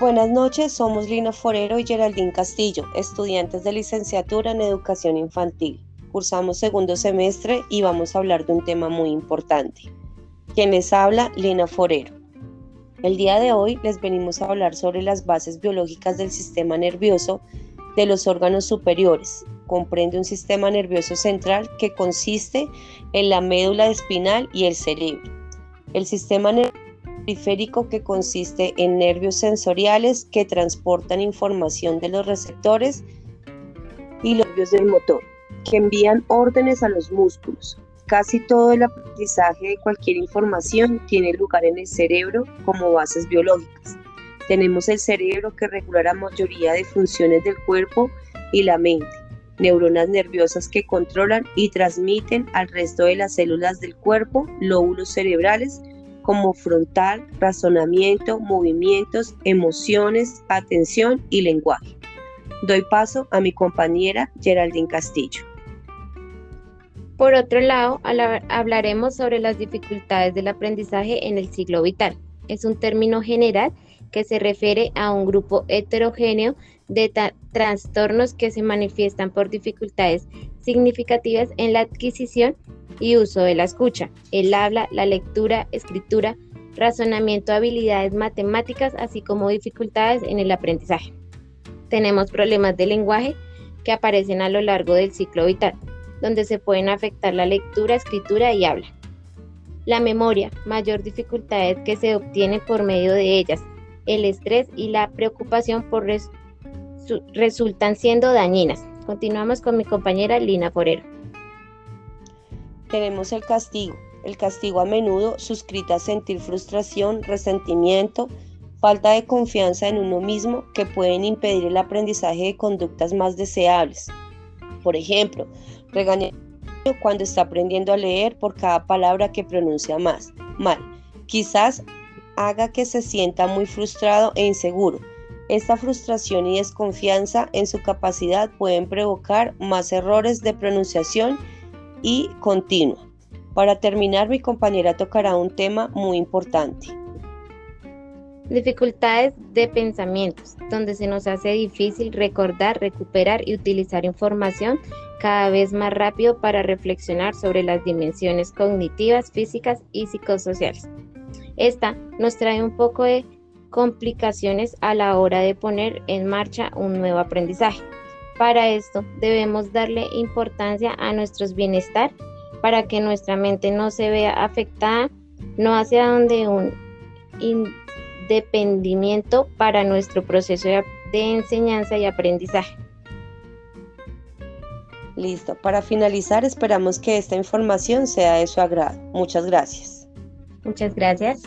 Buenas noches, somos Lina Forero y Geraldine Castillo, estudiantes de licenciatura en educación infantil. Cursamos segundo semestre y vamos a hablar de un tema muy importante. Quien les habla, Lina Forero. El día de hoy les venimos a hablar sobre las bases biológicas del sistema nervioso de los órganos superiores. Comprende un sistema nervioso central que consiste en la médula espinal y el cerebro. El sistema nervioso periférico que consiste en nervios sensoriales que transportan información de los receptores y los nervios del motor, que envían órdenes a los músculos. Casi todo el aprendizaje de cualquier información tiene lugar en el cerebro como bases biológicas. Tenemos el cerebro que regula la mayoría de funciones del cuerpo y la mente, neuronas nerviosas que controlan y transmiten al resto de las células del cuerpo, lóbulos cerebrales, como frontal, razonamiento, movimientos, emociones, atención y lenguaje. Doy paso a mi compañera Geraldine Castillo. Por otro lado, hablaremos sobre las dificultades del aprendizaje en el ciclo vital. Es un término general que se refiere a un grupo heterogéneo de trastornos que se manifiestan por dificultades significativas en la adquisición y uso de la escucha, el habla, la lectura, escritura, razonamiento, habilidades matemáticas, así como dificultades en el aprendizaje. Tenemos problemas de lenguaje que aparecen a lo largo del ciclo vital, donde se pueden afectar la lectura, escritura y habla. La memoria, mayor dificultades que se obtiene por medio de ellas, el estrés y la preocupación por resultan siendo dañinas. Continuamos con mi compañera Lina Forero. Tenemos el castigo. El castigo a menudo suscrita a sentir frustración, resentimiento, falta de confianza en uno mismo que pueden impedir el aprendizaje de conductas más deseables. Por ejemplo, regañar cuando está aprendiendo a leer por cada palabra que pronuncia más mal. Quizás haga que se sienta muy frustrado e inseguro. Esta frustración y desconfianza en su capacidad pueden provocar más errores de pronunciación y continua. Para terminar, mi compañera tocará un tema muy importante. Dificultades de pensamientos, donde se nos hace difícil recordar, recuperar y utilizar información cada vez más rápido para reflexionar sobre las dimensiones cognitivas, físicas y psicosociales. Esta nos trae un poco de complicaciones a la hora de poner en marcha un nuevo aprendizaje. Para esto debemos darle importancia a nuestro bienestar para que nuestra mente no se vea afectada, no hacia donde un independimiento para nuestro proceso de, de enseñanza y aprendizaje. Listo, para finalizar esperamos que esta información sea de su agrado. Muchas gracias. Muchas gracias.